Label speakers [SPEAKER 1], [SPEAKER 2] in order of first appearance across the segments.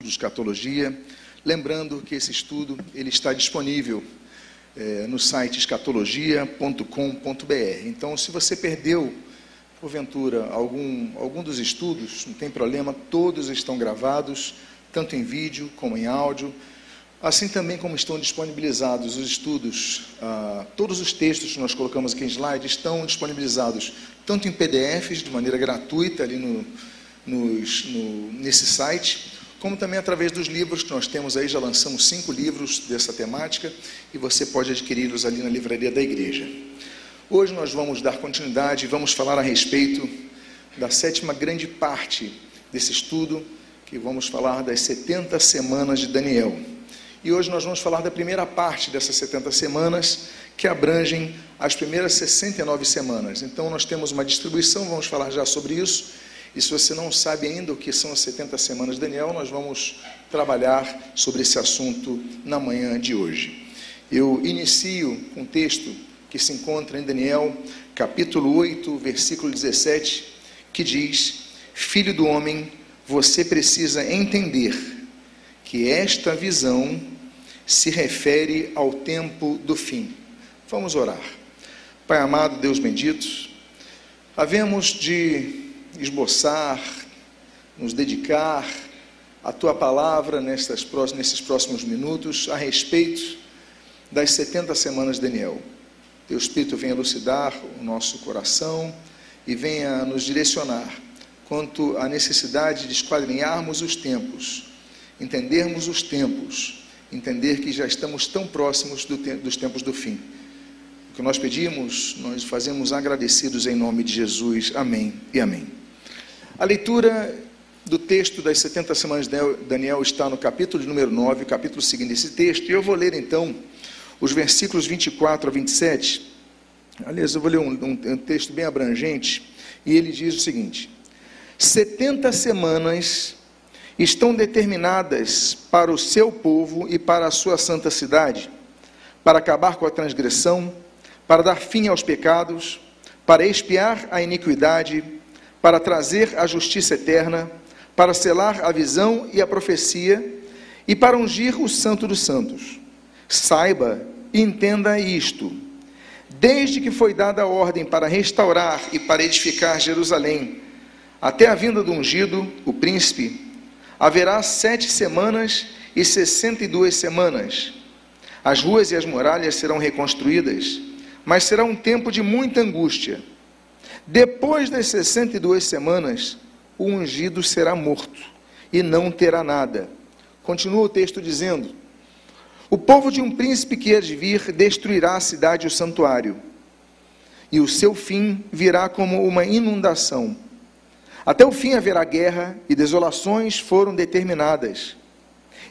[SPEAKER 1] de escatologia. Lembrando que esse estudo ele está disponível é, no site escatologia.com.br. Então, se você perdeu, porventura, algum, algum dos estudos, não tem problema, todos estão gravados, tanto em vídeo como em áudio. Assim também como estão disponibilizados os estudos, ah, todos os textos que nós colocamos aqui em slide estão disponibilizados tanto em PDFs, de maneira gratuita, ali no, nos, no, nesse site, como também através dos livros que nós temos aí, já lançamos cinco livros dessa temática e você pode adquiri-los ali na livraria da igreja. Hoje nós vamos dar continuidade e vamos falar a respeito da sétima grande parte desse estudo, que vamos falar das 70 semanas de Daniel. E hoje nós vamos falar da primeira parte dessas 70 semanas, que abrangem as primeiras 69 semanas. Então nós temos uma distribuição, vamos falar já sobre isso e se você não sabe ainda o que são as 70 semanas de Daniel, nós vamos trabalhar sobre esse assunto na manhã de hoje. Eu inicio com um texto que se encontra em Daniel, capítulo 8, versículo 17, que diz: Filho do homem, você precisa entender que esta visão se refere ao tempo do fim. Vamos orar. Pai amado, Deus bendito, havemos de esboçar, nos dedicar à tua palavra nesses próximos minutos a respeito das 70 semanas de Daniel. Teu Espírito venha elucidar o nosso coração e venha nos direcionar quanto à necessidade de esquadrinharmos os tempos, entendermos os tempos, entender que já estamos tão próximos do te dos tempos do fim. O que nós pedimos, nós fazemos agradecidos em nome de Jesus. Amém e amém. A leitura do texto das 70 semanas de Daniel está no capítulo número 9, capítulo seguinte desse texto, e eu vou ler então os versículos 24 a 27. Aliás, eu vou ler um, um, um texto bem abrangente, e ele diz o seguinte: 70 semanas estão determinadas para o seu povo e para a sua santa cidade, para acabar com a transgressão, para dar fim aos pecados, para expiar a iniquidade, para trazer a justiça eterna, para selar a visão e a profecia e para ungir o Santo dos Santos. Saiba e entenda isto. Desde que foi dada a ordem para restaurar e para edificar Jerusalém, até a vinda do ungido, o príncipe, haverá sete semanas e sessenta e duas semanas. As ruas e as muralhas serão reconstruídas, mas será um tempo de muita angústia depois das 62 semanas, o ungido será morto e não terá nada. Continua o texto dizendo: O povo de um príncipe que há de vir destruirá a cidade e o santuário, e o seu fim virá como uma inundação. Até o fim haverá guerra e desolações foram determinadas.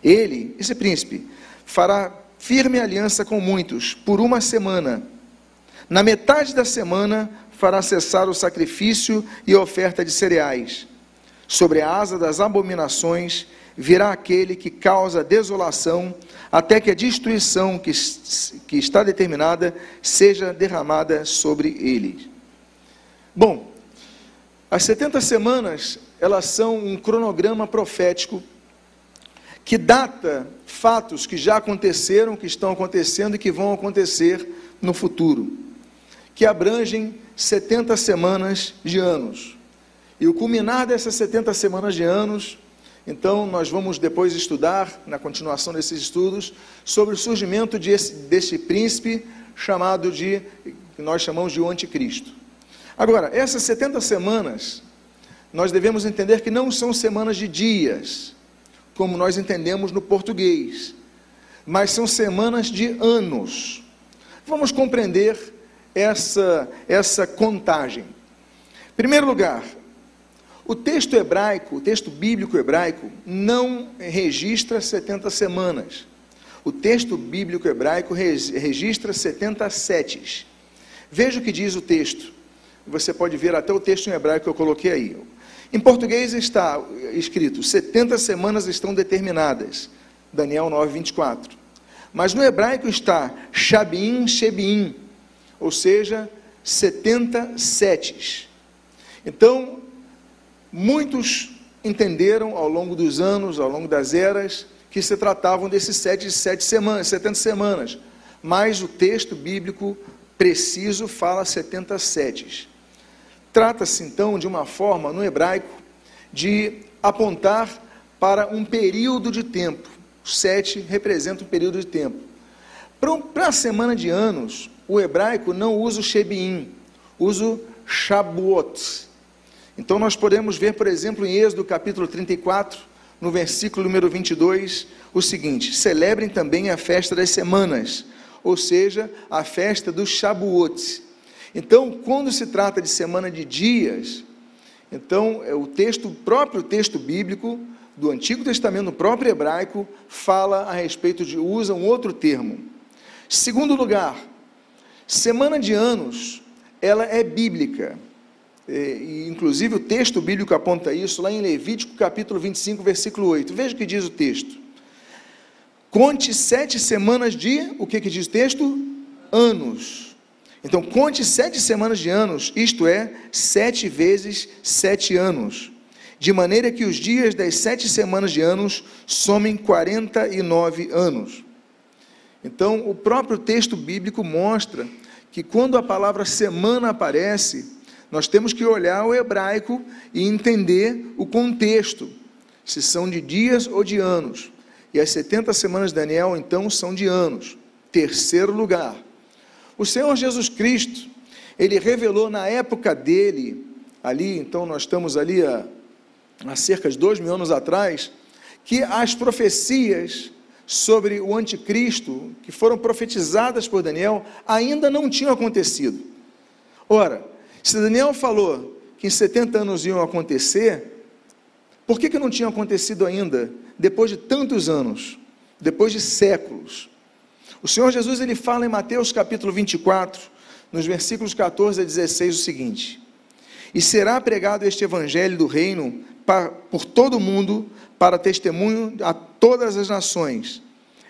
[SPEAKER 1] Ele, esse príncipe, fará firme aliança com muitos por uma semana. Na metade da semana fará cessar o sacrifício e a oferta de cereais. Sobre a asa das abominações virá aquele que causa desolação, até que a destruição que, que está determinada seja derramada sobre ele. Bom, as 70 semanas, elas são um cronograma profético que data fatos que já aconteceram, que estão acontecendo e que vão acontecer no futuro, que abrangem 70 semanas de anos. E o culminar dessas 70 semanas de anos, então nós vamos depois estudar, na continuação desses estudos, sobre o surgimento de esse, desse príncipe chamado de, que nós chamamos de o anticristo. Agora, essas 70 semanas, nós devemos entender que não são semanas de dias, como nós entendemos no português, mas são semanas de anos. Vamos compreender essa, essa contagem. Em primeiro lugar, o texto hebraico, o texto bíblico hebraico, não registra 70 semanas. O texto bíblico hebraico registra 70 setes. Veja o que diz o texto. Você pode ver até o texto em hebraico que eu coloquei aí. Em português está escrito: 70 semanas estão determinadas. Daniel 9, 24. Mas no hebraico está Shabim, Shebim ou seja, 70 setes. Então, muitos entenderam ao longo dos anos, ao longo das eras, que se tratavam desses sete, sete semanas, 70 semanas. Mas o texto bíblico preciso fala 77. Trata-se então de uma forma no hebraico de apontar para um período de tempo. Sete representa um período de tempo. Para a semana de anos, o hebraico não usa o Shebiim, usa o Shabuot. Então nós podemos ver, por exemplo, em Êxodo capítulo 34, no versículo número 22, o seguinte: Celebrem também a festa das semanas, ou seja, a festa do Shabuot. Então, quando se trata de semana de dias, então é o texto, o próprio texto bíblico do Antigo Testamento, o próprio hebraico, fala a respeito de, usa um outro termo. Segundo lugar, semana de anos, ela é bíblica. É, e, inclusive o texto bíblico aponta isso lá em Levítico capítulo 25, versículo 8. Veja o que diz o texto. Conte sete semanas de, o que, que diz o texto? Anos. Então, conte sete semanas de anos, isto é, sete vezes sete anos, de maneira que os dias das sete semanas de anos somem 49 anos. Então, o próprio texto bíblico mostra que quando a palavra semana aparece, nós temos que olhar o hebraico e entender o contexto, se são de dias ou de anos. E as 70 semanas de Daniel, então, são de anos. Terceiro lugar, o Senhor Jesus Cristo, ele revelou na época dele, ali, então nós estamos ali há, há cerca de dois mil anos atrás, que as profecias sobre o anticristo, que foram profetizadas por Daniel, ainda não tinham acontecido. Ora, se Daniel falou que em 70 anos iam acontecer, por que, que não tinha acontecido ainda, depois de tantos anos, depois de séculos? O Senhor Jesus ele fala em Mateus capítulo 24, nos versículos 14 a 16, o seguinte: E será pregado este evangelho do reino por todo o mundo, para testemunho a todas as nações.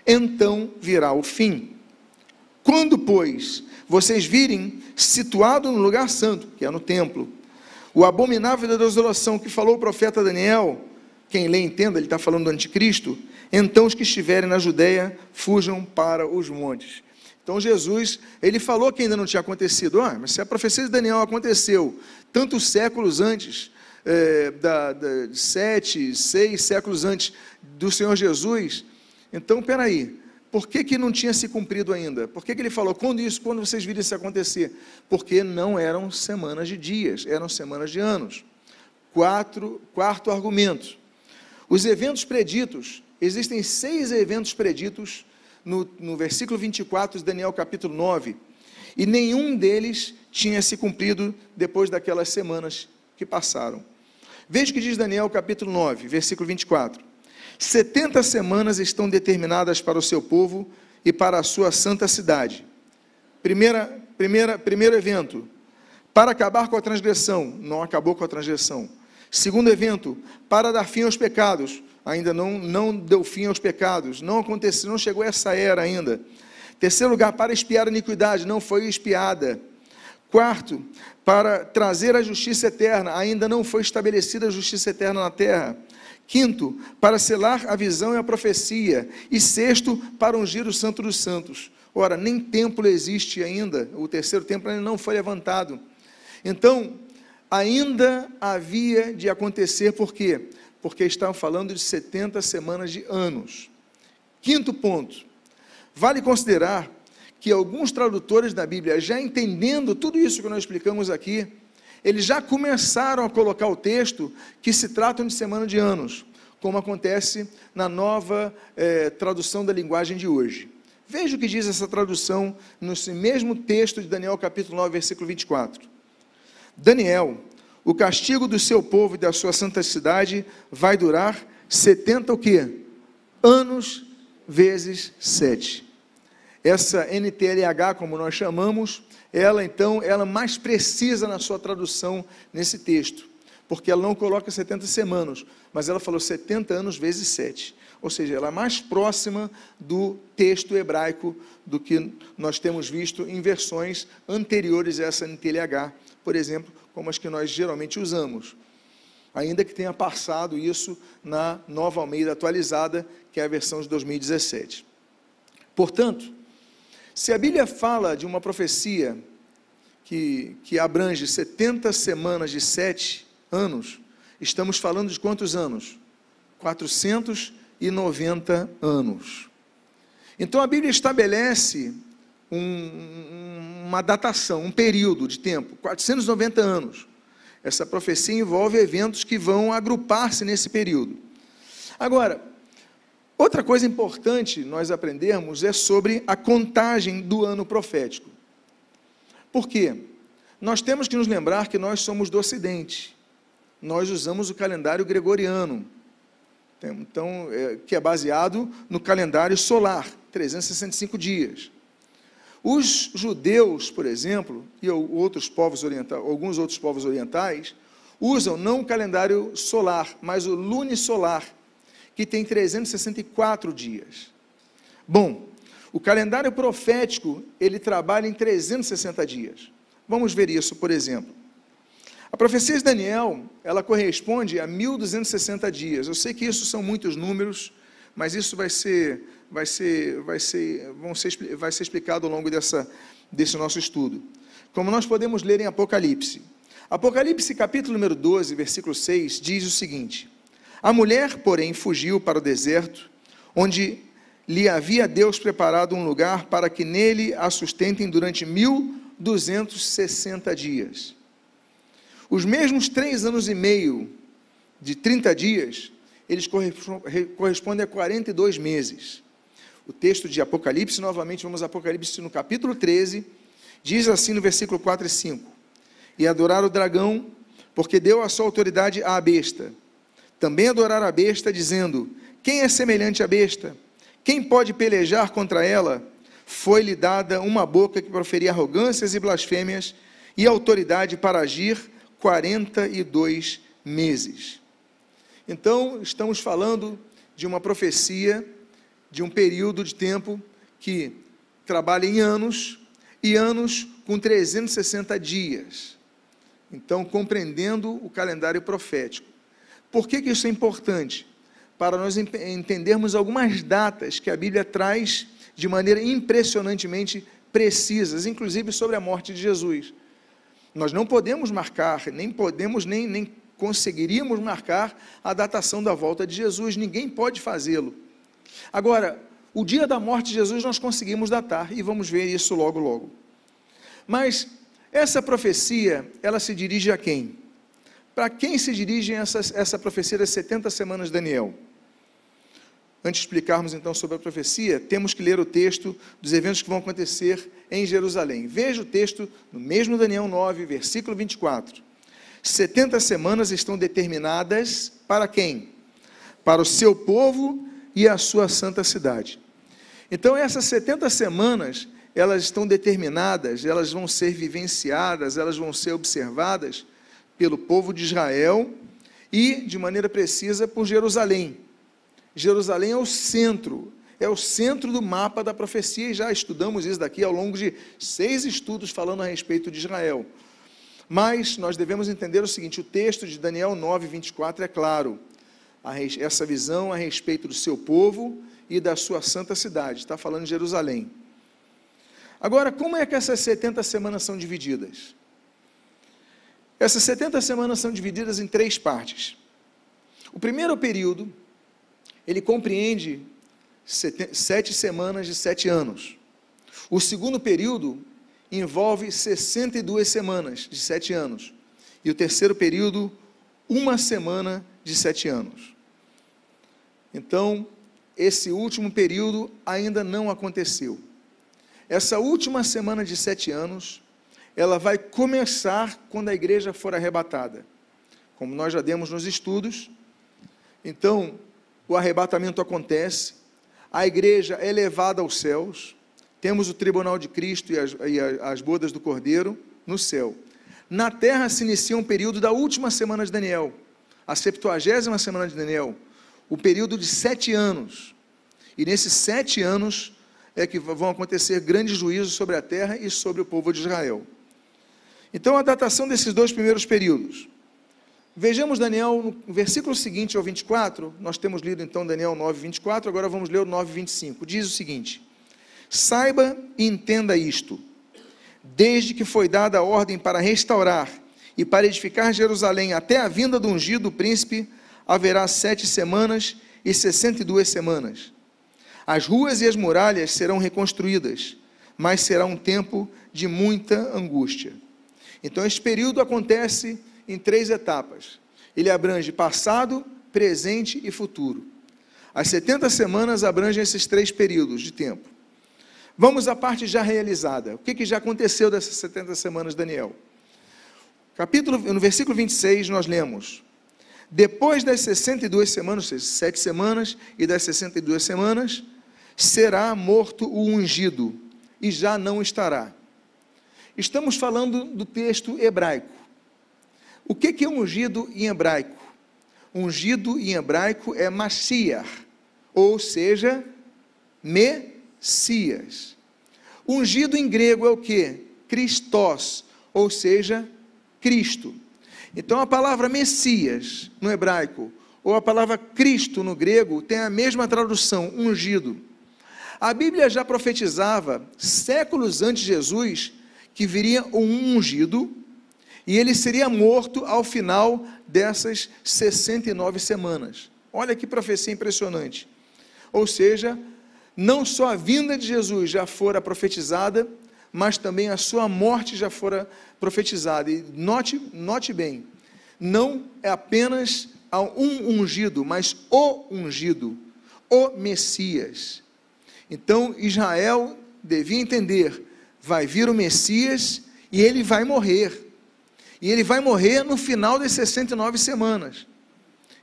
[SPEAKER 1] Então virá o fim. Quando, pois, vocês virem situado no lugar santo, que é no templo, o abominável da desolação que falou o profeta Daniel, quem lê entenda, ele está falando do anticristo, então os que estiverem na Judéia fujam para os montes. Então Jesus, ele falou que ainda não tinha acontecido, ah, mas se a profecia de Daniel aconteceu tantos séculos antes, é, da, da, sete, seis séculos antes do Senhor Jesus, então peraí, por que, que não tinha se cumprido ainda? Por que, que ele falou, quando isso, quando vocês virem isso acontecer? Porque não eram semanas de dias, eram semanas de anos. Quatro, quarto argumento. Os eventos preditos, existem seis eventos preditos no, no versículo 24 de Daniel capítulo 9, e nenhum deles tinha se cumprido depois daquelas semanas que passaram. Veja o que diz Daniel capítulo 9, versículo 24. 70 semanas estão determinadas para o seu povo e para a sua santa cidade. Primeira, primeira, primeiro evento, para acabar com a transgressão, não acabou com a transgressão. Segundo evento, para dar fim aos pecados, ainda não, não deu fim aos pecados, não aconteceu, não chegou essa era ainda. Terceiro lugar, para espiar a iniquidade, não foi espiada. Quarto, para trazer a justiça eterna, ainda não foi estabelecida a justiça eterna na terra. Quinto, para selar a visão e a profecia. E sexto, para ungir o Santo dos Santos. Ora, nem templo existe ainda, o terceiro templo ainda não foi levantado. Então, ainda havia de acontecer, por quê? Porque estavam falando de 70 semanas de anos. Quinto ponto, vale considerar que alguns tradutores da Bíblia, já entendendo tudo isso que nós explicamos aqui, eles já começaram a colocar o texto que se tratam de semana de anos, como acontece na nova eh, tradução da linguagem de hoje. Veja o que diz essa tradução nesse mesmo texto de Daniel capítulo 9, versículo 24. Daniel, o castigo do seu povo e da sua santa cidade vai durar 70 o quê? Anos vezes 7. Essa NTLH, como nós chamamos, ela então, ela mais precisa na sua tradução nesse texto, porque ela não coloca 70 semanas, mas ela falou 70 anos vezes 7. Ou seja, ela é mais próxima do texto hebraico do que nós temos visto em versões anteriores a essa NTLH, por exemplo, como as que nós geralmente usamos. ainda que tenha passado isso na nova Almeida atualizada, que é a versão de 2017. Portanto, se a Bíblia fala de uma profecia que, que abrange 70 semanas de sete anos, estamos falando de quantos anos? 490 anos. Então a Bíblia estabelece um, uma datação, um período de tempo, 490 anos. Essa profecia envolve eventos que vão agrupar-se nesse período. Agora, outra coisa importante nós aprendermos é sobre a contagem do ano profético. Por quê? Nós temos que nos lembrar que nós somos do Ocidente. Nós usamos o calendário gregoriano, então, é, que é baseado no calendário solar, 365 dias. Os judeus, por exemplo, e outros povos orientais, alguns outros povos orientais, usam não o calendário solar, mas o lunisolar, que tem 364 dias. Bom, o calendário profético, ele trabalha em 360 dias. Vamos ver isso, por exemplo. A profecia de Daniel, ela corresponde a 1260 dias. Eu sei que isso são muitos números, mas isso vai ser vai ser, vai ser, vão ser, vai ser explicado ao longo dessa, desse nosso estudo. Como nós podemos ler em Apocalipse. Apocalipse, capítulo número 12, versículo 6, diz o seguinte: A mulher, porém, fugiu para o deserto, onde lhe havia Deus preparado um lugar para que nele a sustentem durante 1260 dias. Os mesmos três anos e meio de 30 dias, eles correspondem a 42 meses o texto de Apocalipse, novamente vamos a Apocalipse no capítulo 13, diz assim no versículo 4 e 5: E adorar o dragão, porque deu a sua autoridade à besta. Também adorar a besta, dizendo: Quem é semelhante à besta? Quem pode pelejar contra ela? Foi-lhe dada uma boca que proferia arrogâncias e blasfêmias, e autoridade para agir 42 meses. Então, estamos falando de uma profecia de um período de tempo que trabalha em anos e anos com 360 dias. Então, compreendendo o calendário profético. Por que, que isso é importante? Para nós entendermos algumas datas que a Bíblia traz de maneira impressionantemente precisas, inclusive sobre a morte de Jesus. Nós não podemos marcar, nem podemos, nem, nem conseguiríamos marcar a datação da volta de Jesus, ninguém pode fazê-lo. Agora, o dia da morte de Jesus nós conseguimos datar e vamos ver isso logo, logo. Mas essa profecia, ela se dirige a quem? Para quem se dirige essa, essa profecia das 70 semanas de Daniel? Antes de explicarmos então sobre a profecia, temos que ler o texto dos eventos que vão acontecer em Jerusalém. Veja o texto no mesmo Daniel 9, versículo 24. 70 semanas estão determinadas para quem? Para o seu povo e a sua santa cidade. Então, essas 70 semanas, elas estão determinadas, elas vão ser vivenciadas, elas vão ser observadas pelo povo de Israel e, de maneira precisa, por Jerusalém. Jerusalém é o centro, é o centro do mapa da profecia, e já estudamos isso daqui ao longo de seis estudos falando a respeito de Israel. Mas nós devemos entender o seguinte: o texto de Daniel 9, 24 é claro essa visão a respeito do seu povo e da sua santa cidade. Está falando de Jerusalém. Agora, como é que essas 70 semanas são divididas? Essas 70 semanas são divididas em três partes. O primeiro período, ele compreende sete semanas de sete anos. O segundo período envolve 62 semanas de sete anos. E o terceiro período, uma semana de sete anos. Então, esse último período ainda não aconteceu. Essa última semana de sete anos, ela vai começar quando a igreja for arrebatada. Como nós já demos nos estudos, então o arrebatamento acontece, a igreja é levada aos céus, temos o tribunal de Cristo e as, e as bodas do Cordeiro no céu. Na terra se inicia um período da última semana de Daniel, a septuagésima semana de Daniel, o período de sete anos. E nesses sete anos é que vão acontecer grandes juízos sobre a terra e sobre o povo de Israel. Então, a datação desses dois primeiros períodos. Vejamos Daniel, no versículo seguinte ao 24, nós temos lido então Daniel 9, 24, agora vamos ler o 9, 25. Diz o seguinte: Saiba e entenda isto, desde que foi dada a ordem para restaurar e para edificar Jerusalém até a vinda do ungido príncipe, haverá sete semanas e sessenta e duas semanas. As ruas e as muralhas serão reconstruídas, mas será um tempo de muita angústia. Então, esse período acontece em três etapas. Ele abrange passado, presente e futuro. As 70 semanas abrangem esses três períodos de tempo. Vamos à parte já realizada. O que, que já aconteceu dessas 70 semanas, Daniel? Capítulo, no versículo 26, nós lemos: Depois das 62 semanas, ou seja, sete semanas, e das 62 semanas, será morto o ungido, e já não estará. Estamos falando do texto hebraico. O que é ungido em hebraico? Ungido em hebraico é Mashiach, ou seja, Messias. Ungido em grego é o que? Christos, ou seja, Cristo. Então a palavra Messias no hebraico, ou a palavra Cristo no grego, tem a mesma tradução, ungido. A Bíblia já profetizava, séculos antes de Jesus, que viria um ungido, e ele seria morto ao final dessas 69 semanas. Olha que profecia impressionante. Ou seja, não só a vinda de Jesus já fora profetizada, mas também a sua morte já fora profetizada. E note, note bem, não é apenas um ungido, mas o ungido, o Messias. Então Israel devia entender: vai vir o Messias e ele vai morrer. E ele vai morrer no final das 69 semanas.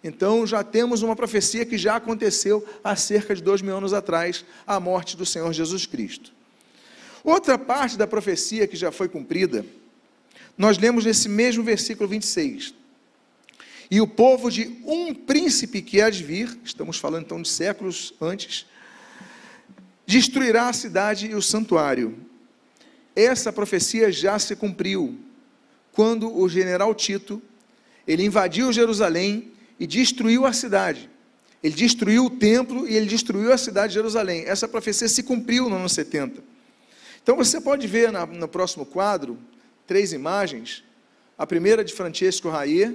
[SPEAKER 1] Então já temos uma profecia que já aconteceu há cerca de dois mil anos atrás, a morte do Senhor Jesus Cristo. Outra parte da profecia que já foi cumprida, nós lemos nesse mesmo versículo 26. E o povo de um príncipe que há de vir, estamos falando então de séculos antes, destruirá a cidade e o santuário. Essa profecia já se cumpriu quando o general Tito, ele invadiu Jerusalém e destruiu a cidade. Ele destruiu o templo e ele destruiu a cidade de Jerusalém. Essa profecia se cumpriu no ano 70. Então você pode ver na, no próximo quadro três imagens. A primeira de Francesco Raier,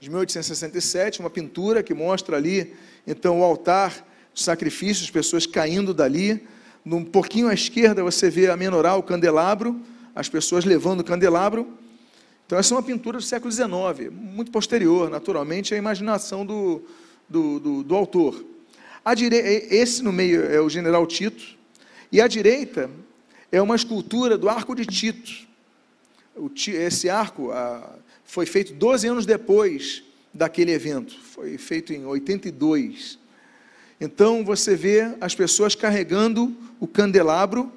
[SPEAKER 1] de 1867, uma pintura que mostra ali, então, o altar sacrifícios, pessoas caindo dali. Um pouquinho à esquerda você vê a menorá, o candelabro, as pessoas levando o candelabro. Então, essa é uma pintura do século XIX, muito posterior, naturalmente, à imaginação do, do, do, do autor. Dire... Esse no meio é o general Tito, e à direita é uma escultura do Arco de Tito. Esse arco foi feito 12 anos depois daquele evento, foi feito em 82. Então você vê as pessoas carregando o candelabro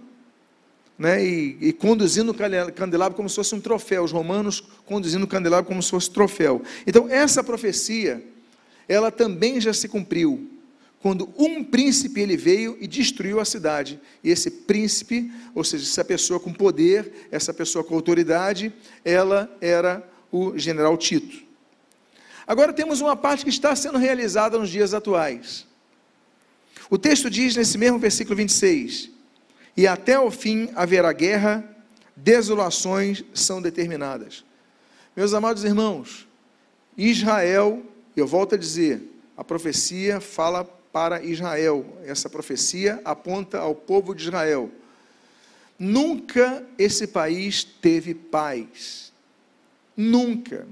[SPEAKER 1] né, e, e, conduzindo o candelabro como se fosse um troféu, os romanos conduzindo o candelabro como se fosse um troféu. Então, essa profecia, ela também já se cumpriu, quando um príncipe ele veio e destruiu a cidade. E esse príncipe, ou seja, essa pessoa com poder, essa pessoa com autoridade, ela era o general Tito. Agora temos uma parte que está sendo realizada nos dias atuais. O texto diz nesse mesmo versículo 26: e até o fim haverá guerra, desolações são determinadas. Meus amados irmãos, Israel, eu volto a dizer, a profecia fala para Israel, essa profecia aponta ao povo de Israel. Nunca esse país teve paz. Nunca.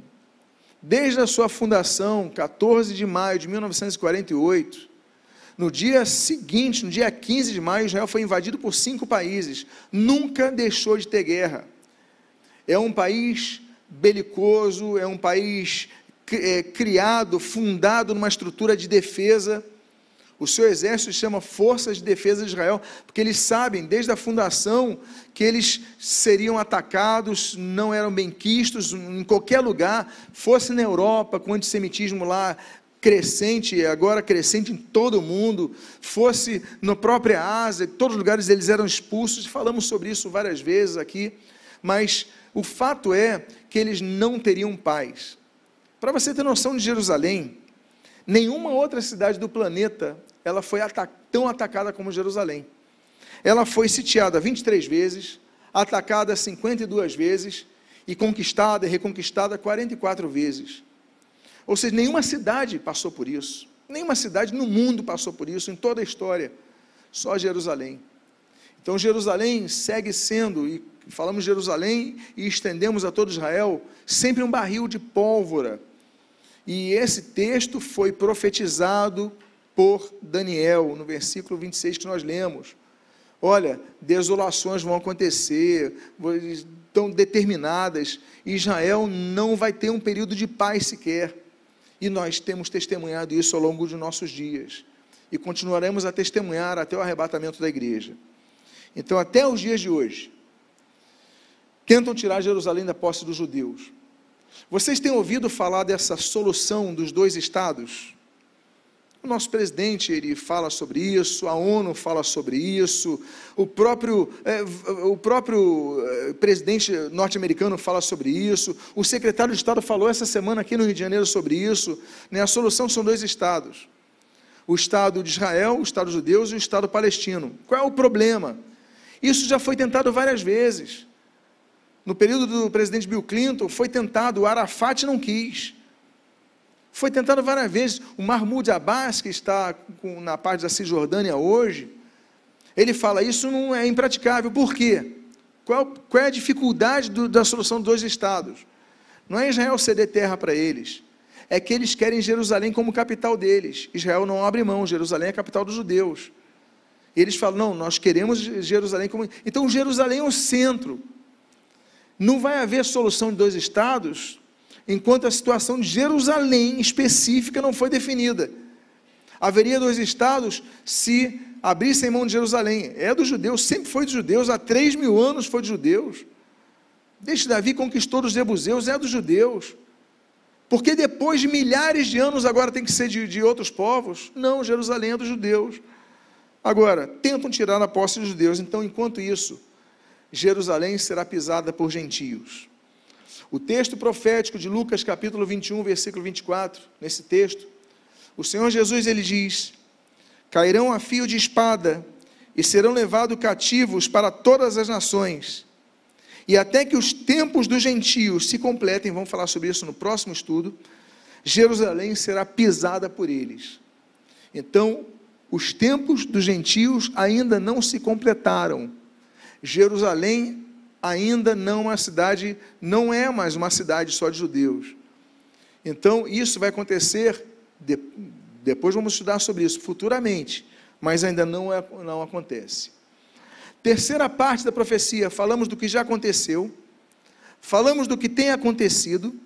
[SPEAKER 1] Desde a sua fundação, 14 de maio de 1948, no dia seguinte, no dia 15 de maio, Israel foi invadido por cinco países. Nunca deixou de ter guerra. É um país belicoso, é um país é, criado, fundado numa estrutura de defesa. O seu exército se chama Forças de Defesa de Israel, porque eles sabem, desde a fundação, que eles seriam atacados, não eram bem quistos em qualquer lugar, fosse na Europa, com o antissemitismo lá crescente, agora crescente em todo o mundo, fosse na própria Ásia, em todos os lugares eles eram expulsos, falamos sobre isso várias vezes aqui, mas o fato é que eles não teriam paz. Para você ter noção de Jerusalém, nenhuma outra cidade do planeta ela foi tão atacada como Jerusalém. Ela foi sitiada 23 vezes, atacada 52 vezes e conquistada e reconquistada 44 vezes. Ou seja, nenhuma cidade passou por isso. Nenhuma cidade no mundo passou por isso em toda a história. Só Jerusalém. Então Jerusalém segue sendo, e falamos Jerusalém e estendemos a todo Israel, sempre um barril de pólvora. E esse texto foi profetizado por Daniel, no versículo 26 que nós lemos. Olha, desolações vão acontecer, estão determinadas. Israel não vai ter um período de paz sequer. E nós temos testemunhado isso ao longo de nossos dias. E continuaremos a testemunhar até o arrebatamento da igreja. Então, até os dias de hoje, tentam tirar Jerusalém da posse dos judeus. Vocês têm ouvido falar dessa solução dos dois estados? O nosso presidente ele fala sobre isso, a ONU fala sobre isso, o próprio, é, o próprio é, presidente norte-americano fala sobre isso, o secretário de Estado falou essa semana aqui no Rio de Janeiro sobre isso. Né? A solução são dois estados: o Estado de Israel, o Estado judeu e o Estado palestino. Qual é o problema? Isso já foi tentado várias vezes. No período do presidente Bill Clinton, foi tentado, o Arafat não quis. Foi tentado várias vezes. O Mahmoud Abbas, que está na parte da Cisjordânia hoje, ele fala: isso não é impraticável. Por quê? Qual, qual é a dificuldade do, da solução dos dois estados? Não é Israel ceder terra para eles. É que eles querem Jerusalém como capital deles. Israel não abre mão, Jerusalém é a capital dos judeus. Eles falam: não, nós queremos Jerusalém como. Então, Jerusalém é o centro. Não vai haver solução de dois estados enquanto a situação de Jerusalém específica não foi definida. Haveria dois estados se abrissem mão de Jerusalém. É dos judeus, sempre foi dos judeus, há três mil anos foi dos judeus. Desde Davi conquistou os jebuseus, é dos judeus. Porque depois de milhares de anos agora tem que ser de, de outros povos? Não, Jerusalém é dos judeus. Agora, tentam tirar a posse dos judeus, então, enquanto isso, Jerusalém será pisada por gentios. O texto profético de Lucas, capítulo 21, versículo 24, nesse texto, o Senhor Jesus ele diz: Cairão a fio de espada e serão levados cativos para todas as nações. E até que os tempos dos gentios se completem, vamos falar sobre isso no próximo estudo, Jerusalém será pisada por eles. Então, os tempos dos gentios ainda não se completaram. Jerusalém ainda não uma cidade, não é mais uma cidade só de judeus. Então, isso vai acontecer, de, depois vamos estudar sobre isso futuramente, mas ainda não, é, não acontece. Terceira parte da profecia, falamos do que já aconteceu, falamos do que tem acontecido,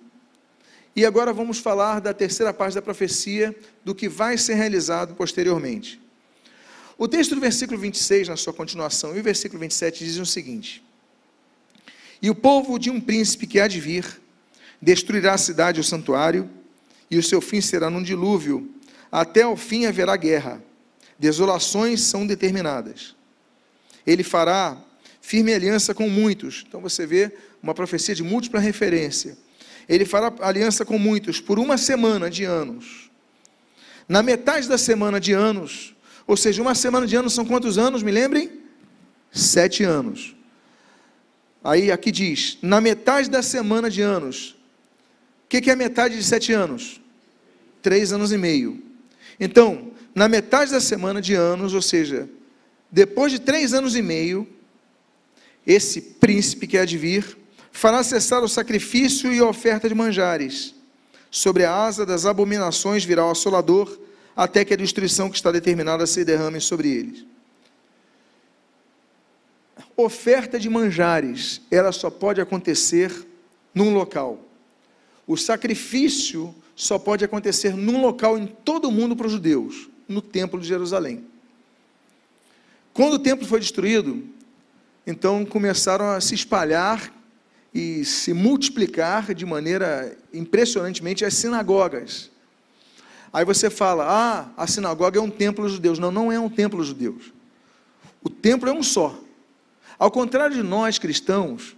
[SPEAKER 1] e agora vamos falar da terceira parte da profecia, do que vai ser realizado posteriormente. O texto do versículo 26, na sua continuação, e o versículo 27 dizem o seguinte: E o povo de um príncipe que há de vir destruirá a cidade e o santuário, e o seu fim será num dilúvio. Até ao fim haverá guerra. Desolações são determinadas. Ele fará firme aliança com muitos. Então você vê uma profecia de múltipla referência ele fará aliança com muitos por uma semana de anos. Na metade da semana de anos, ou seja, uma semana de anos são quantos anos, me lembrem? Sete anos. Aí aqui diz, na metade da semana de anos. O que, que é metade de sete anos? Três anos e meio. Então, na metade da semana de anos, ou seja, depois de três anos e meio, esse príncipe que há de vir fará cessar o sacrifício e a oferta de manjares. Sobre a asa das abominações virá o assolador, até que a destruição que está determinada se derrame sobre eles. Oferta de manjares, ela só pode acontecer num local. O sacrifício só pode acontecer num local em todo o mundo para os judeus, no Templo de Jerusalém. Quando o templo foi destruído, então começaram a se espalhar e se multiplicar de maneira impressionantemente as sinagogas. Aí você fala, ah, a sinagoga é um templo judeu. Não, não é um templo judeu. O templo é um só. Ao contrário de nós cristãos,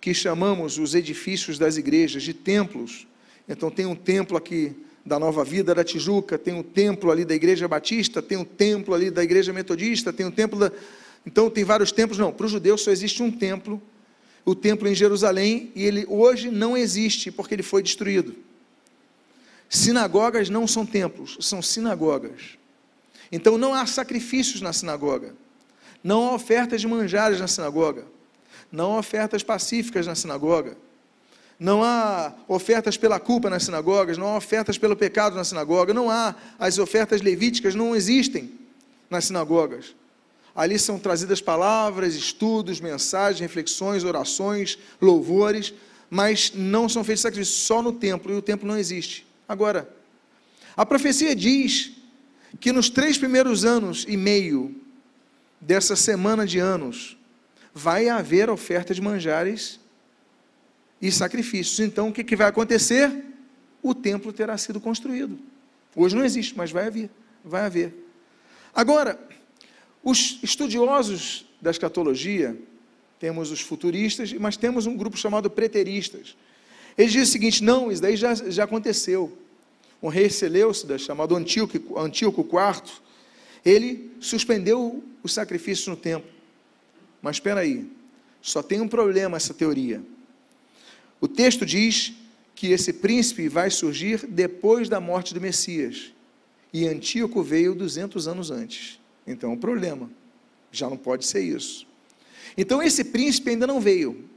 [SPEAKER 1] que chamamos os edifícios das igrejas de templos, Então tem um templo aqui da Nova Vida da Tijuca, tem um templo ali da Igreja Batista, tem um templo ali da Igreja Metodista, tem um templo da. Então tem vários templos. Não, para os judeus só existe um templo, o templo em Jerusalém, e ele hoje não existe porque ele foi destruído. Sinagogas não são templos, são sinagogas. Então não há sacrifícios na sinagoga, não há ofertas de manjares na sinagoga, não há ofertas pacíficas na sinagoga, não há ofertas pela culpa nas sinagogas, não há ofertas pelo pecado na sinagoga, não há. As ofertas levíticas, não existem nas sinagogas. Ali são trazidas palavras, estudos, mensagens, reflexões, orações, louvores, mas não são feitos sacrifícios. Só no templo, e o templo não existe. Agora, a profecia diz que nos três primeiros anos e meio dessa semana de anos, vai haver oferta de manjares e sacrifícios. Então, o que, que vai acontecer? O templo terá sido construído. Hoje não existe, mas vai haver. Vai haver. Agora, os estudiosos da escatologia, temos os futuristas, mas temos um grupo chamado preteristas. Eles dizem o seguinte: não, isso daí já, já aconteceu. O rei Seleucidas, chamado Antíoco, Antíoco IV, ele suspendeu os sacrifícios no templo. Mas espera aí, só tem um problema essa teoria. O texto diz que esse príncipe vai surgir depois da morte do Messias. E Antíoco veio 200 anos antes. Então, o problema já não pode ser isso. Então, esse príncipe ainda não veio.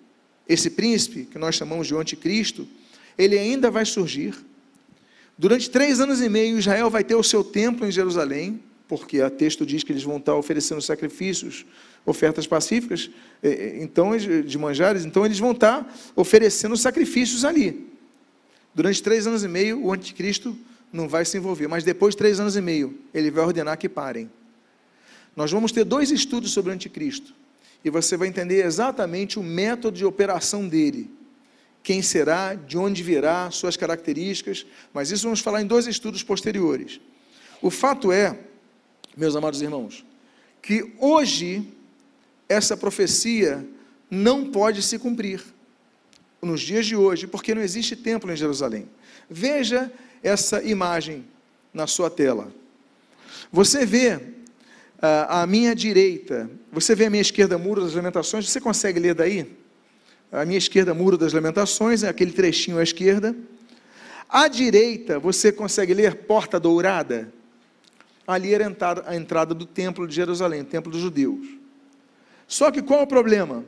[SPEAKER 1] Esse príncipe, que nós chamamos de anticristo, ele ainda vai surgir. Durante três anos e meio, Israel vai ter o seu templo em Jerusalém, porque o texto diz que eles vão estar oferecendo sacrifícios ofertas pacíficas, é, é, então de manjares, então eles vão estar oferecendo sacrifícios ali. Durante três anos e meio, o anticristo não vai se envolver, mas depois de três anos e meio, ele vai ordenar que parem. Nós vamos ter dois estudos sobre o anticristo, e você vai entender exatamente o método de operação dele. Quem será, de onde virá, suas características, mas isso vamos falar em dois estudos posteriores. O fato é, meus amados irmãos, que hoje essa profecia não pode se cumprir nos dias de hoje, porque não existe templo em Jerusalém. Veja essa imagem na sua tela. Você vê uh, à minha direita, você vê à minha esquerda Muro das Lamentações, você consegue ler daí? À minha esquerda, Muro das Lamentações, é aquele trechinho à esquerda. À direita, você consegue ler Porta Dourada? Ali era a entrada do templo de Jerusalém, o templo dos judeus. Só que qual o problema?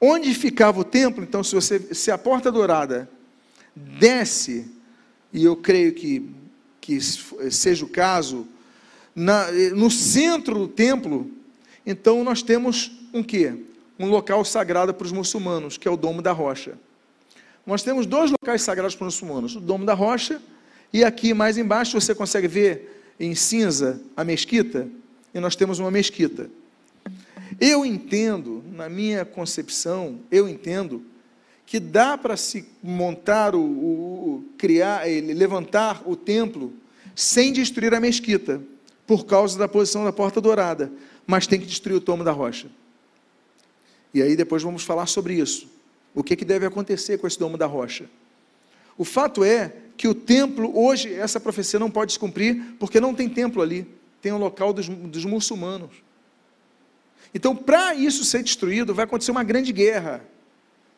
[SPEAKER 1] Onde ficava o templo, então, se, você, se a porta dourada desce, e eu creio que, que seja o caso, na, no centro do templo, então nós temos um quê? Um local sagrado para os muçulmanos, que é o Domo da Rocha. Nós temos dois locais sagrados para os muçulmanos, o Domo da Rocha, e aqui mais embaixo você consegue ver em cinza a mesquita, e nós temos uma mesquita. Eu entendo, na minha concepção, eu entendo que dá para se montar o, o, criar, levantar o templo sem destruir a mesquita, por causa da posição da porta dourada, mas tem que destruir o tomo da rocha. E aí depois vamos falar sobre isso. O que, que deve acontecer com esse domo da rocha? O fato é que o templo, hoje, essa profecia não pode se cumprir, porque não tem templo ali, tem o local dos, dos muçulmanos. Então, para isso ser destruído, vai acontecer uma grande guerra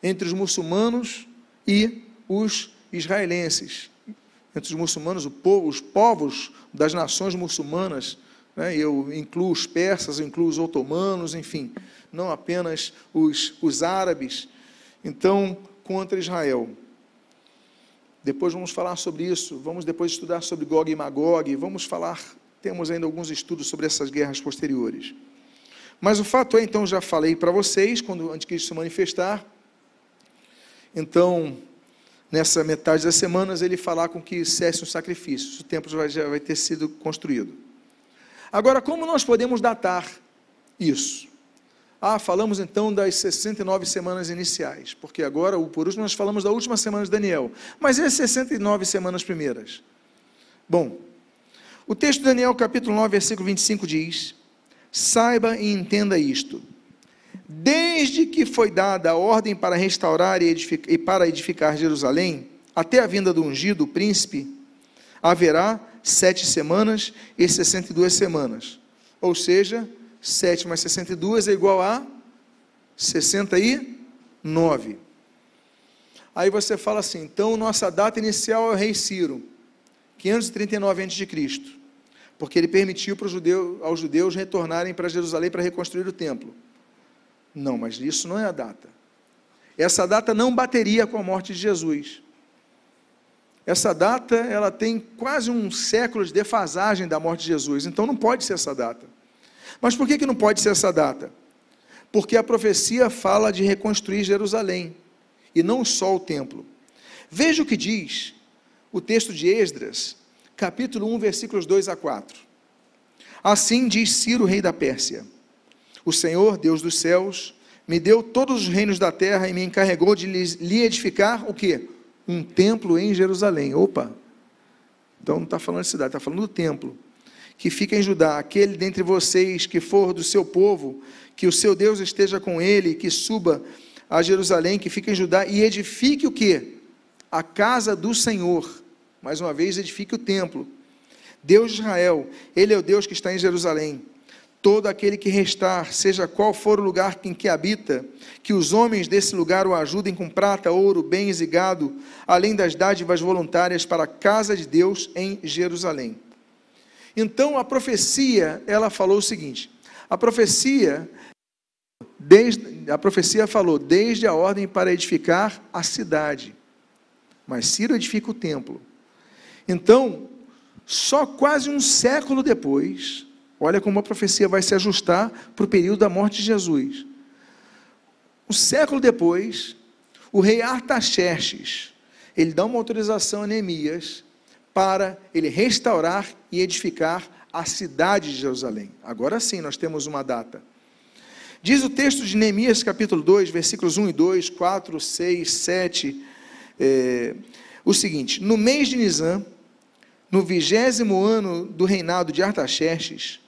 [SPEAKER 1] entre os muçulmanos e os israelenses. Entre os muçulmanos, povo, os povos das nações muçulmanas, né, eu incluo os persas, eu incluo os otomanos, enfim, não apenas os, os árabes. Então, contra Israel. Depois vamos falar sobre isso, vamos depois estudar sobre Gog e Magog, vamos falar, temos ainda alguns estudos sobre essas guerras posteriores. Mas o fato é, então, já falei para vocês, quando o anticristo se manifestar, então, nessa metade das semanas, ele falar com que cesse os sacrifícios, o templo já vai ter sido construído. Agora, como nós podemos datar isso? Ah, falamos então das 69 semanas iniciais, porque agora, por último, nós falamos da última semana de Daniel. Mas e as 69 semanas primeiras? Bom, o texto de Daniel, capítulo 9, versículo 25 diz: Saiba e entenda isto. Desde que foi dada a ordem para restaurar e, edificar, e para edificar Jerusalém, até a vinda do ungido, o príncipe, haverá sete semanas e sessenta e duas semanas. Ou seja, sete mais sessenta e duas é igual a sessenta e nove. Aí você fala assim, então nossa data inicial é o rei Ciro, 539 a.C., porque ele permitiu para os judeus, aos judeus retornarem para Jerusalém para reconstruir o templo. Não, mas isso não é a data. Essa data não bateria com a morte de Jesus. Essa data, ela tem quase um século de defasagem da morte de Jesus, então não pode ser essa data. Mas por que, que não pode ser essa data? Porque a profecia fala de reconstruir Jerusalém, e não só o templo. Veja o que diz o texto de Esdras, capítulo 1, versículos 2 a 4. Assim diz Ciro, rei da Pérsia: O Senhor, Deus dos céus, me deu todos os reinos da terra e me encarregou de lhe edificar o que? Um templo em Jerusalém. Opa! Então não está falando de cidade, está falando do templo. Que fica em Judá, aquele dentre vocês que for do seu povo, que o seu Deus esteja com ele, que suba a Jerusalém, que fica em Judá, e edifique o que? A casa do Senhor. Mais uma vez, edifique o templo. Deus de Israel, Ele é o Deus que está em Jerusalém. Todo aquele que restar, seja qual for o lugar em que habita, que os homens desse lugar o ajudem com prata, ouro, bens e gado, além das dádivas voluntárias para a casa de Deus em Jerusalém. Então a profecia, ela falou o seguinte: a profecia Desde, a profecia falou, desde a ordem para edificar a cidade. Mas Ciro edifica o templo. Então, só quase um século depois, olha como a profecia vai se ajustar para o período da morte de Jesus. Um século depois, o rei Artaxerxes, ele dá uma autorização a Neemias para ele restaurar e edificar a cidade de Jerusalém. Agora sim, nós temos uma data. Diz o texto de Neemias, capítulo 2, versículos 1 e 2, 4, 6, 7, é, o seguinte: No mês de Nisan, no vigésimo ano do reinado de Artaxerxes,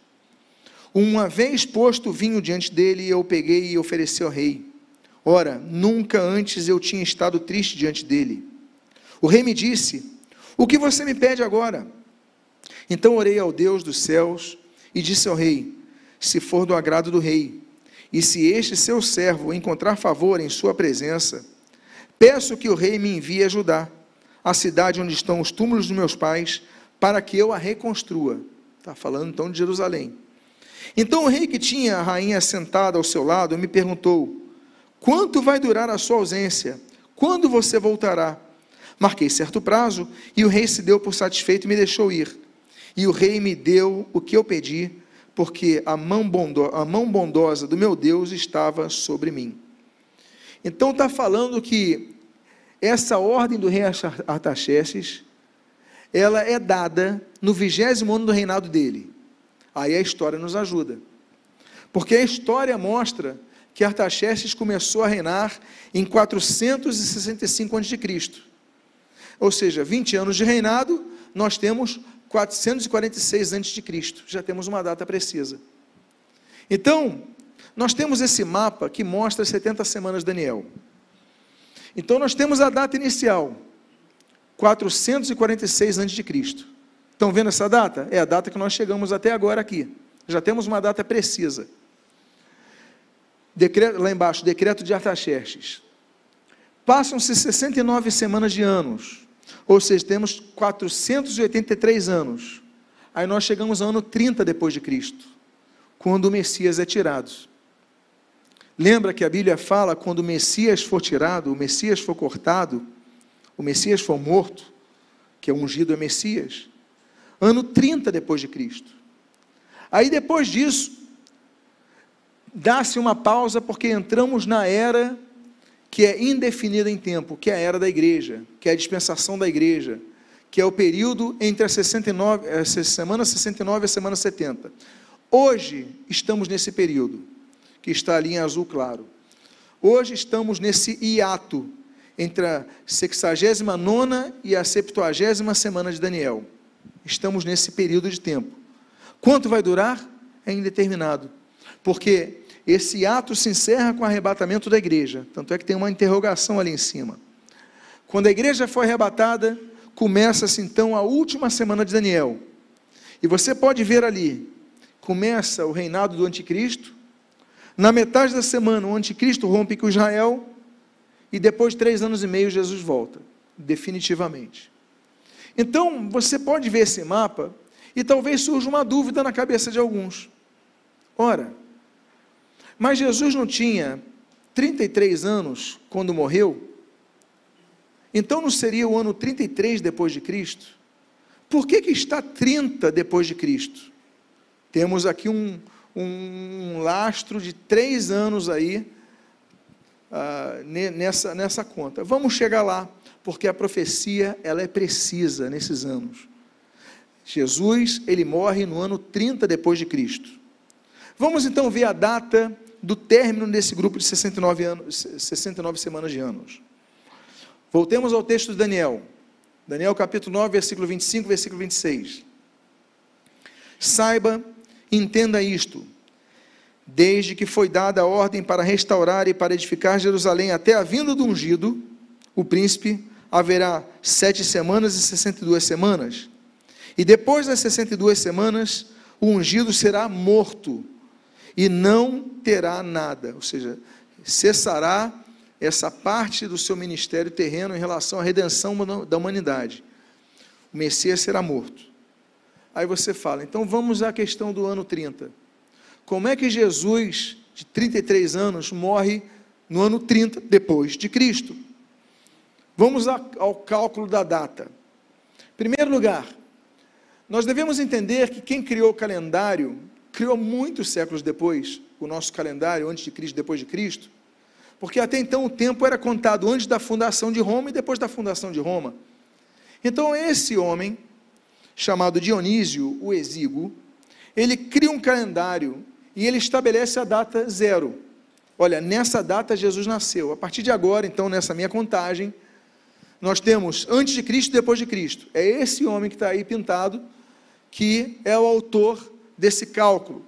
[SPEAKER 1] uma vez posto o vinho diante dele, eu peguei e ofereci ao rei. Ora, nunca antes eu tinha estado triste diante dele. O rei me disse: O que você me pede agora? Então orei ao Deus dos céus e disse ao rei: Se for do agrado do rei, e se este seu servo encontrar favor em sua presença, peço que o rei me envie ajudar a cidade onde estão os túmulos dos meus pais, para que eu a reconstrua. Está falando então de Jerusalém. Então o rei que tinha a rainha sentada ao seu lado me perguntou: Quanto vai durar a sua ausência? Quando você voltará? Marquei certo prazo e o rei se deu por satisfeito e me deixou ir. E o rei me deu o que eu pedi porque a mão, bondo, a mão bondosa do meu Deus estava sobre mim. Então está falando que essa ordem do rei Artaxerxes, ela é dada no vigésimo ano do reinado dele. Aí a história nos ajuda. Porque a história mostra que Artaxerxes começou a reinar em 465 a.C. Ou seja, 20 anos de reinado, nós temos 446 a.C. Já temos uma data precisa. Então, nós temos esse mapa que mostra as 70 semanas de Daniel. Então, nós temos a data inicial, 446 a.C. Estão vendo essa data? É a data que nós chegamos até agora aqui. Já temos uma data precisa. Decreto, lá embaixo, decreto de Artaxerxes. Passam-se 69 semanas de anos. Ou seja, temos 483 anos. Aí nós chegamos ao ano 30 depois de Cristo, quando o Messias é tirado. Lembra que a Bíblia fala quando o Messias for tirado, o Messias for cortado, o Messias for morto, que é ungido é Messias. Ano 30 depois de Cristo. Aí depois disso, dá-se uma pausa porque entramos na era que é indefinida em tempo, que é a era da igreja, que é a dispensação da igreja, que é o período entre a, 69, a semana 69 e a semana 70. Hoje estamos nesse período, que está ali em azul claro. Hoje estamos nesse hiato entre a 69 e a 70 semana de Daniel. Estamos nesse período de tempo. Quanto vai durar? É indeterminado. Porque esse ato se encerra com o arrebatamento da igreja. Tanto é que tem uma interrogação ali em cima. Quando a igreja foi arrebatada, começa-se então a última semana de Daniel. E você pode ver ali, começa o reinado do anticristo. Na metade da semana, o anticristo rompe com Israel. E depois de três anos e meio, Jesus volta, definitivamente. Então, você pode ver esse mapa e talvez surja uma dúvida na cabeça de alguns. Ora, mas Jesus não tinha 33 anos quando morreu? Então não seria o ano 33 depois de Cristo? Por que, que está 30 depois de Cristo? Temos aqui um, um lastro de três anos aí uh, nessa, nessa conta. Vamos chegar lá, porque a profecia ela é precisa nesses anos. Jesus ele morre no ano 30 depois de Cristo. Vamos então ver a data do término desse grupo de 69, anos, 69 semanas de anos. Voltemos ao texto de Daniel. Daniel capítulo 9, versículo 25, versículo 26. Saiba, entenda isto. Desde que foi dada a ordem para restaurar e para edificar Jerusalém até a vinda do ungido, o príncipe, haverá sete semanas e sessenta e duas semanas. E depois das sessenta e duas semanas, o ungido será morto e não terá nada, ou seja, cessará essa parte do seu ministério terreno em relação à redenção da humanidade. O Messias será morto. Aí você fala, então vamos à questão do ano 30. Como é que Jesus, de 33 anos, morre no ano 30 depois de Cristo? Vamos ao cálculo da data. Em primeiro lugar, nós devemos entender que quem criou o calendário criou muitos séculos depois o nosso calendário, antes de Cristo, depois de Cristo, porque até então o tempo era contado antes da fundação de Roma e depois da fundação de Roma. Então esse homem, chamado Dionísio o Exíguo, ele cria um calendário e ele estabelece a data zero. Olha, nessa data Jesus nasceu. A partir de agora, então, nessa minha contagem, nós temos antes de Cristo e depois de Cristo. É esse homem que está aí pintado que é o autor desse cálculo.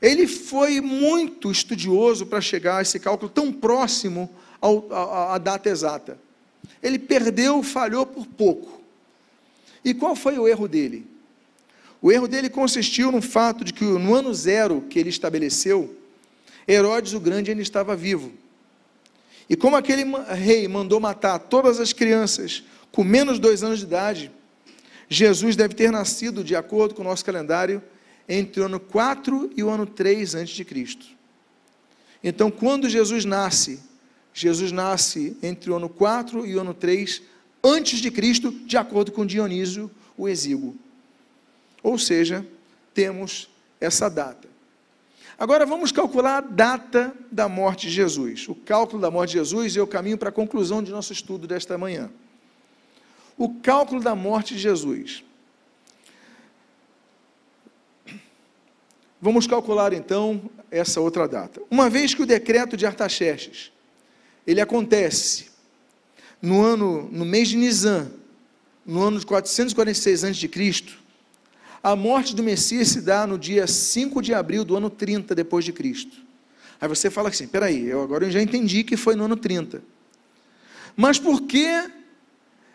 [SPEAKER 1] Ele foi muito estudioso para chegar a esse cálculo tão próximo à data exata. Ele perdeu, falhou por pouco. E qual foi o erro dele? O erro dele consistiu no fato de que no ano zero que ele estabeleceu, Herodes o Grande ainda estava vivo. E como aquele rei mandou matar todas as crianças com menos de dois anos de idade, Jesus deve ter nascido, de acordo com o nosso calendário, entre o ano 4 e o ano 3 antes de Cristo. Então, quando Jesus nasce, Jesus nasce entre o ano 4 e o ano 3 antes de Cristo, de acordo com Dionísio o Exíguo. Ou seja, temos essa data. Agora vamos calcular a data da morte de Jesus. O cálculo da morte de Jesus é o caminho para a conclusão de nosso estudo desta manhã. O cálculo da morte de Jesus. Vamos calcular então essa outra data. Uma vez que o decreto de Artaxerxes, ele acontece no ano, no mês de Nisan, no ano de 446 a.C., a morte do Messias se dá no dia 5 de abril do ano 30 depois de Cristo. Aí você fala assim, peraí, eu agora eu já entendi que foi no ano 30. Mas por que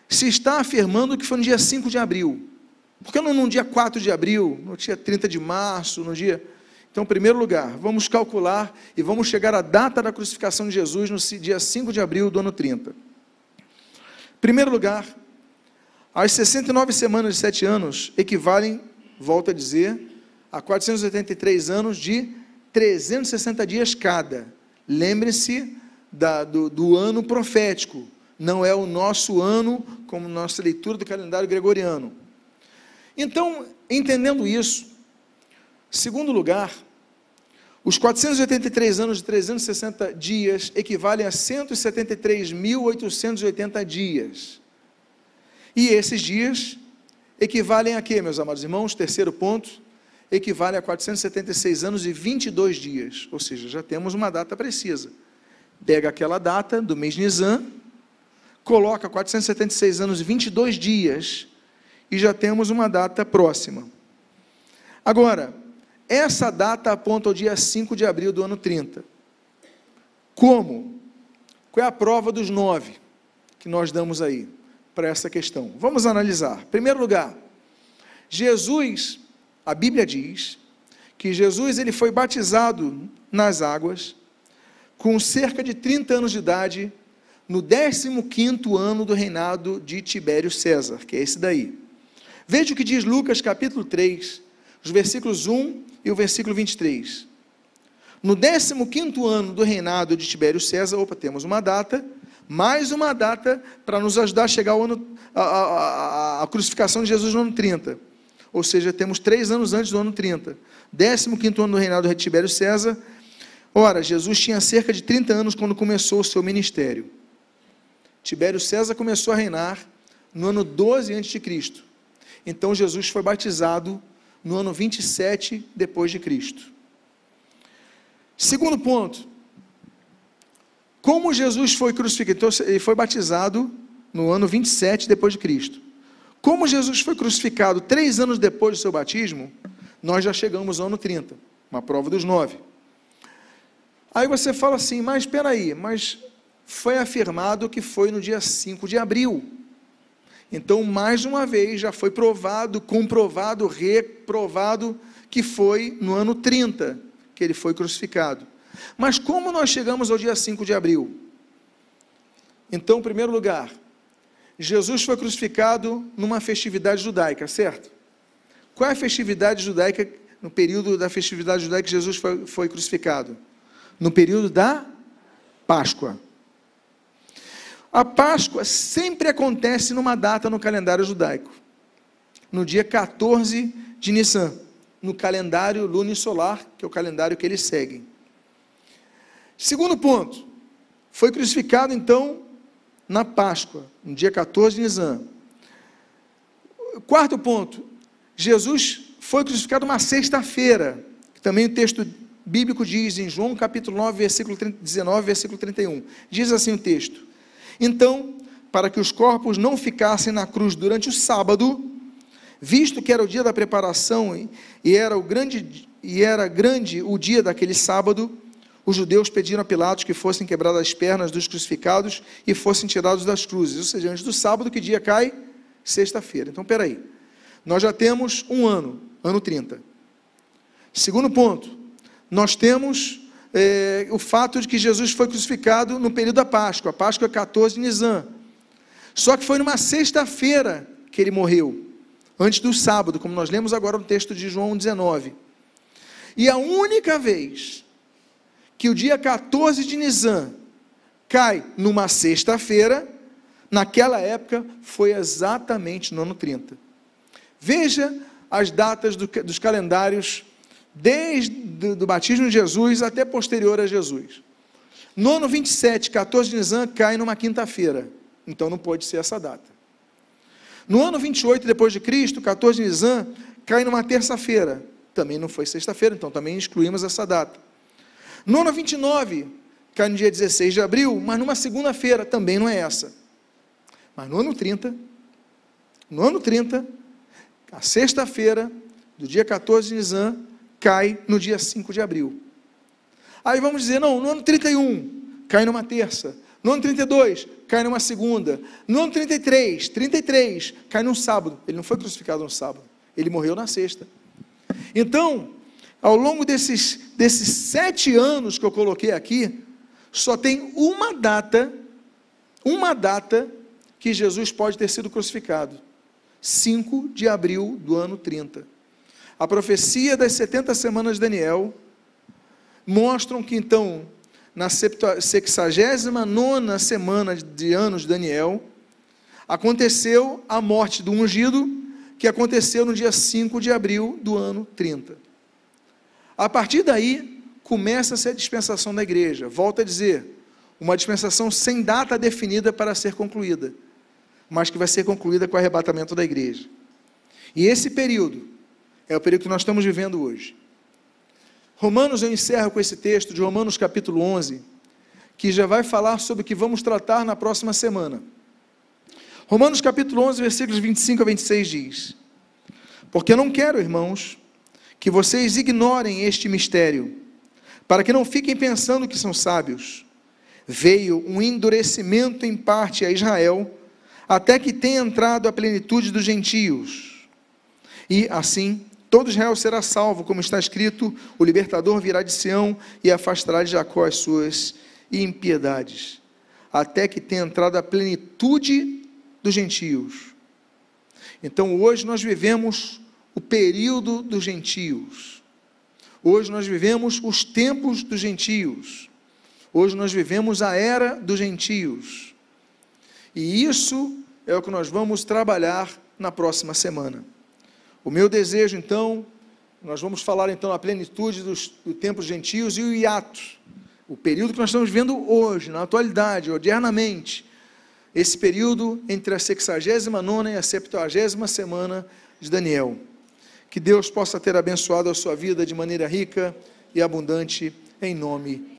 [SPEAKER 1] se está afirmando que foi no dia 5 de abril? Por que não no dia 4 de abril, no dia 30 de março, no dia. Então, em primeiro lugar, vamos calcular e vamos chegar à data da crucificação de Jesus no dia 5 de abril do ano 30. Em primeiro lugar, as 69 semanas de 7 anos equivalem, volto a dizer, a 483 anos de 360 dias cada. Lembre-se do, do ano profético, não é o nosso ano, como nossa leitura do calendário gregoriano. Então, entendendo isso, segundo lugar, os 483 anos de 360 dias equivalem a 173.880 dias. E esses dias equivalem a quê, meus amados irmãos? Terceiro ponto, equivale a 476 anos e 22 dias. Ou seja, já temos uma data precisa. Pega aquela data do mês Nisan, coloca 476 anos e 22 dias e já temos uma data próxima. Agora, essa data aponta ao dia 5 de abril do ano 30. Como? Qual é a prova dos nove? que nós damos aí para essa questão. Vamos analisar. Em primeiro lugar, Jesus, a Bíblia diz que Jesus ele foi batizado nas águas com cerca de 30 anos de idade, no 15º ano do reinado de Tibério César, que é esse daí. Veja o que diz Lucas capítulo 3, os versículos 1 e o versículo 23. No 15º ano do reinado de Tibério César, opa, temos uma data, mais uma data para nos ajudar a chegar ao ano, a, a, a, a, crucificação de Jesus no ano 30. Ou seja, temos três anos antes do ano 30. 15º ano do reinado de Tibério César. Ora, Jesus tinha cerca de 30 anos quando começou o seu ministério. Tibério César começou a reinar no ano 12 a.C. Então Jesus foi batizado no ano 27 depois de Cristo. Segundo ponto, como Jesus foi crucificado? Então, ele foi batizado no ano 27 depois de Cristo. Como Jesus foi crucificado três anos depois do seu batismo, nós já chegamos ao ano 30, uma prova dos nove. Aí você fala assim, mas espera aí, mas foi afirmado que foi no dia 5 de abril. Então, mais uma vez, já foi provado, comprovado, reprovado que foi no ano 30 que ele foi crucificado. Mas como nós chegamos ao dia 5 de abril? Então, em primeiro lugar, Jesus foi crucificado numa festividade judaica, certo? Qual é a festividade judaica, no período da festividade judaica que Jesus foi, foi crucificado? No período da Páscoa. A Páscoa sempre acontece numa data no calendário judaico, no dia 14 de Nissan, no calendário lunisolar, que é o calendário que eles seguem. Segundo ponto, foi crucificado então na Páscoa, no dia 14 de Nissan. Quarto ponto, Jesus foi crucificado uma sexta-feira, que também o texto bíblico diz em João capítulo 9, versículo 19, versículo 31. Diz assim o texto: então, para que os corpos não ficassem na cruz durante o sábado, visto que era o dia da preparação e era o grande e era grande o dia daquele sábado, os judeus pediram a Pilatos que fossem quebradas as pernas dos crucificados e fossem tirados das cruzes. Ou seja, antes do sábado, que dia cai? Sexta-feira. Então, peraí. Nós já temos um ano, ano 30. Segundo ponto, nós temos é, o fato de que Jesus foi crucificado no período da Páscoa. A Páscoa é 14 de Nisan. Só que foi numa sexta-feira que ele morreu, antes do sábado, como nós lemos agora no texto de João 19. E a única vez que o dia 14 de Nisan cai numa sexta-feira, naquela época foi exatamente no ano 30. Veja as datas do, dos calendários desde o batismo de Jesus até posterior a Jesus. No ano 27, 14 de Nisan, cai numa quinta-feira. Então não pode ser essa data. No ano 28 depois de Cristo, 14 de Nisan, cai numa terça-feira. Também não foi sexta-feira, então também excluímos essa data. No ano 29, cai no dia 16 de abril, mas numa segunda-feira, também não é essa. Mas no ano 30, no ano 30, a sexta-feira do dia 14 de Nisan, cai no dia 5 de abril. Aí vamos dizer, não, no ano 31, cai numa terça. No ano 32, cai numa segunda. No ano 33, 33, cai num sábado. Ele não foi crucificado no sábado, ele morreu na sexta. Então, ao longo desses, desses sete anos que eu coloquei aqui, só tem uma data, uma data que Jesus pode ter sido crucificado. 5 de abril do ano 30 a profecia das 70 semanas de Daniel mostram que então, na 69 semana de anos de Daniel, aconteceu a morte do ungido, que aconteceu no dia 5 de abril do ano 30. A partir daí, começa-se a dispensação da igreja. Volto a dizer, uma dispensação sem data definida para ser concluída, mas que vai ser concluída com o arrebatamento da igreja. E esse período é o período que nós estamos vivendo hoje. Romanos, eu encerro com esse texto de Romanos capítulo 11, que já vai falar sobre o que vamos tratar na próxima semana. Romanos capítulo 11, versículos 25 a 26 diz: Porque não quero, irmãos, que vocês ignorem este mistério, para que não fiquem pensando que são sábios. veio um endurecimento em parte a Israel, até que tenha entrado a plenitude dos gentios. E assim, todo Israel será salvo, como está escrito: o libertador virá de Sião e afastará de Jacó as suas impiedades, até que tenha entrado a plenitude dos gentios. Então, hoje nós vivemos o período dos gentios. Hoje nós vivemos os tempos dos gentios. Hoje nós vivemos a era dos gentios. E isso é o que nós vamos trabalhar na próxima semana. O meu desejo, então, nós vamos falar então a plenitude dos, do tempo dos gentios e o hiato, o período que nós estamos vivendo hoje, na atualidade, odiernamente, esse período entre a 69 e a 70 semana de Daniel. Que Deus possa ter abençoado a sua vida de maneira rica e abundante, em nome